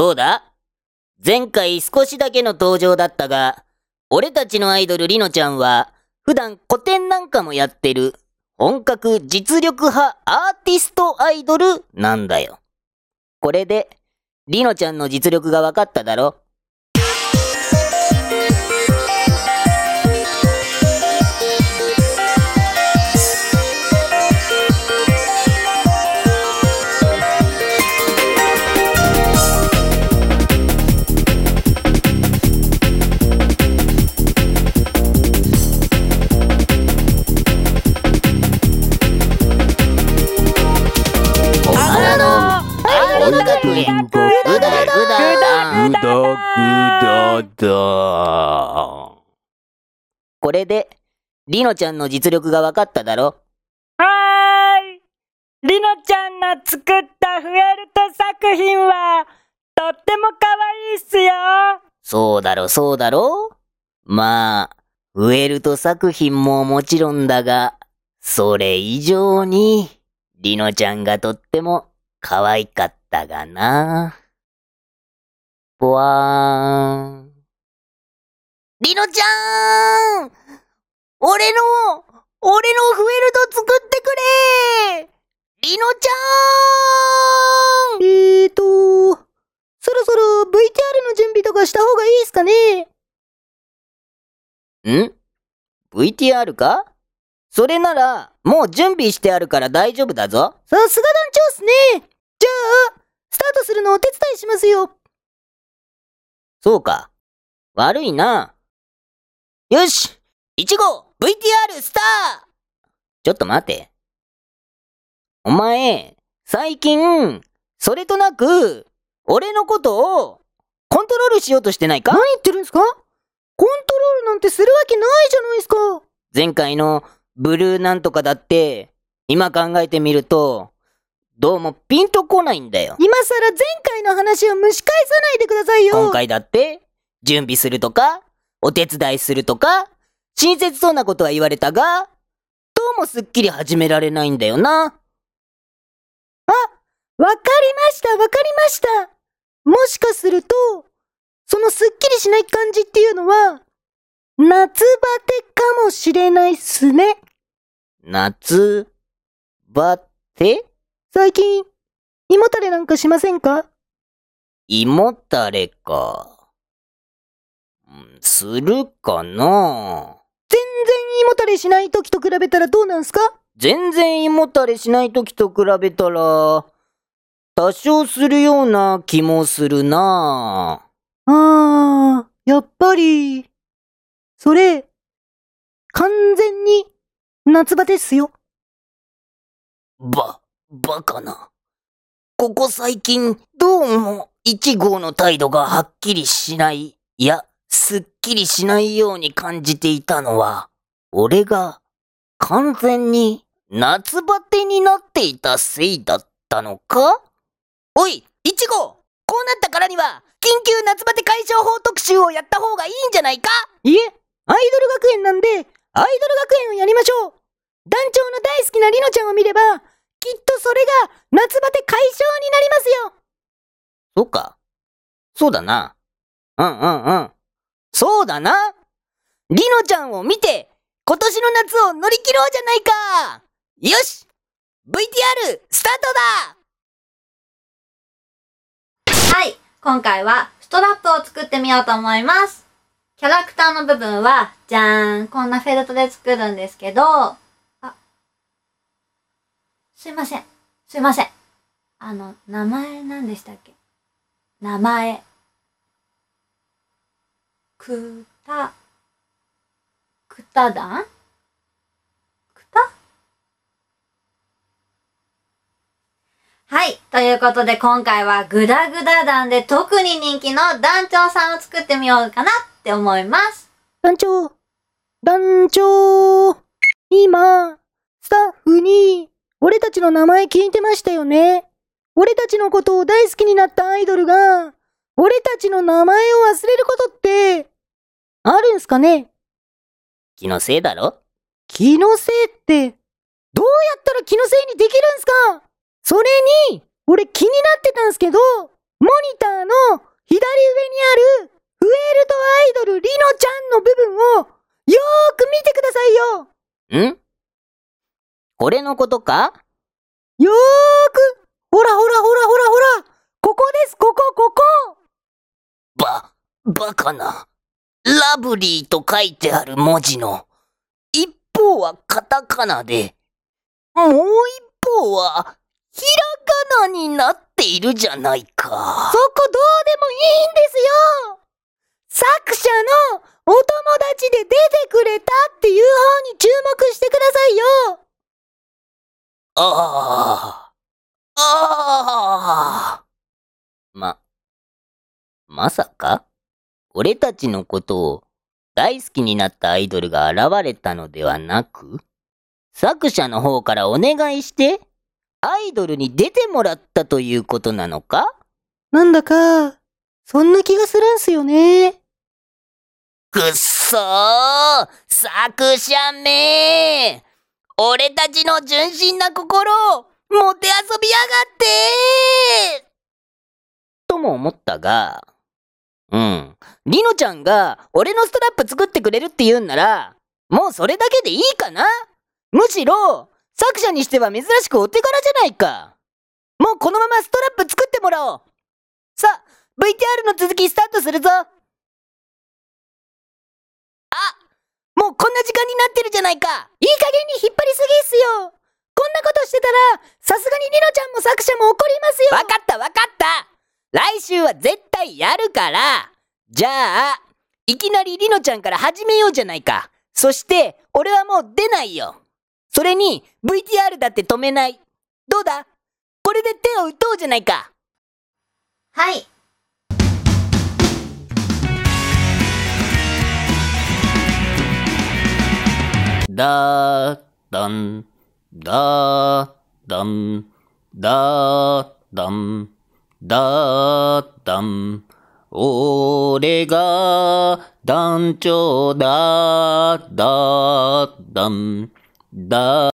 どうだ？前回少しだけの登場だったが、俺たちのアイドルリノちゃんは、普段古典なんかもやってる、本格実力派アーティストアイドルなんだよ。これで、リノちゃんの実力が分かっただろ？イドル学園、うだうだぐだぐだだ。これで、リノちゃんの実力が分かっただろはーい。りのちゃんの作ったフェルト作品は、とっても可愛いっすよ。そうだろ、そうだろまあ、ウェルト作品ももちろんだが、それ以上に、リノちゃんがとっても可愛かったがな。ぽわーん。リノちゃん俺の、俺のフェルト作ってくれリノちゃんえーと、そろそろ VTR の準備とかした方がいいっすかね？ん ?VTR か？それなら、もう準備してあるから大丈夫だぞ。さすが団長っすねじゃあ、スタートするのお手伝いしますよそうか。悪いな。よし !1 号 !VTR スターちょっと待て。お前、最近、それとなく、俺のことを、コントロールしようとしてないか？何言ってるんすか？コントロールなんてするわけないじゃないですか前回のブルーなんとかだって、今考えてみると、どうもピンとこないんだよ。今さら前回の話を蒸し返さないでくださいよ今回だって、準備するとか、お手伝いするとか、親切そうなことは言われたが、どうもすっきり始められないんだよな。わかりました、わかりました。もしかすると、そのすっきりしない感じっていうのは、夏バテかもしれないっすね。夏、バテ、最近、胃もたれなんかしませんか？胃もたれか。うんするかな全然胃もたれしない時と比べたらどうなんすか？全然胃もたれしない時と比べたら、多少するような気もするなあー、やっぱり、それ、完全に夏バテっすよ。ば、バカな。ここ最近、どうも、一号の態度がはっきりしない、いや、すっきりしないように感じていたのは、俺が、完全に、夏バテになっていたせいだったのか？おい、一号こうなったからには、緊急夏バテ解消法特集をやった方がいいんじゃないか？いえ、アイドル学園なんで、アイドル学園をやりましょう。団長の大好きなリノちゃんを見れば、きっとそれが夏バテ解消になりますよ。そうか。そうだな。うんうんうん。そうだな。リノちゃんを見て、今年の夏を乗り切ろうじゃないかよし !VTR スタートだはい。今回はストラップを作ってみようと思います。キャラクターの部分は、じゃーん。こんなフェルトで作るんですけど、あ、すいません。すいません。あの、名前何でしたっけ？名前。くた、くただん？くた？はい。ということで今回はグダグダ団で特に人気の団長さんを作ってみようかなって思います。団長、団長、今、スタッフに、俺たちの名前聞いてましたよね。俺たちのことを大好きになったアイドルが、俺たちの名前を忘れることって、あるんすかね？気のせいだろ？気のせいって、どうやったら気のせいにできるんすか？それに、俺気になってたんすけど、モニターの左上にある、フエルトアイドルリノちゃんの部分を、よーく見てくださいよ。ん？これのことか？よーくほらほらほらほらほらここです、ここ、ここ。ば、バカな。ラブリーと書いてある文字の、一方はカタカナで、もう一方は、ひらがなになっているじゃないか。そこどうでもいいんですよ。作者のお友達で出てくれたっていう方に注目してくださいよああ。ああ。ま、まさか？俺たちのことを大好きになったアイドルが現れたのではなく、作者の方からお願いして、アイドルに出てもらったということなのか？なんだか、そんな気がするんすよね。くっそー作者め俺たちの純真な心をもてあそびやがってとも思ったが、うん。リノちゃんが俺のストラップ作ってくれるって言うんなら、もうそれだけでいいかなむしろ、作者にしては珍しくお手柄じゃないか。もうこのままストラップ作ってもらおう。さあ、VTR の続きスタートするぞ。もうこんな時間になってるじゃないか。いい加減に引っ張りすぎっすよ。こんなことしてたら、さすがにリノちゃんも作者も怒りますよ。わかったわかった。来週は絶対やるから。じゃあ、いきなりリノちゃんから始めようじゃないか。そして、俺はもう出ないよ。それに、VTR だって止めない。どうだ？これで手を打とうじゃないか。はい。だーだん、だーだん、だーだん、だーだん。俺が団長だーだーだん、だ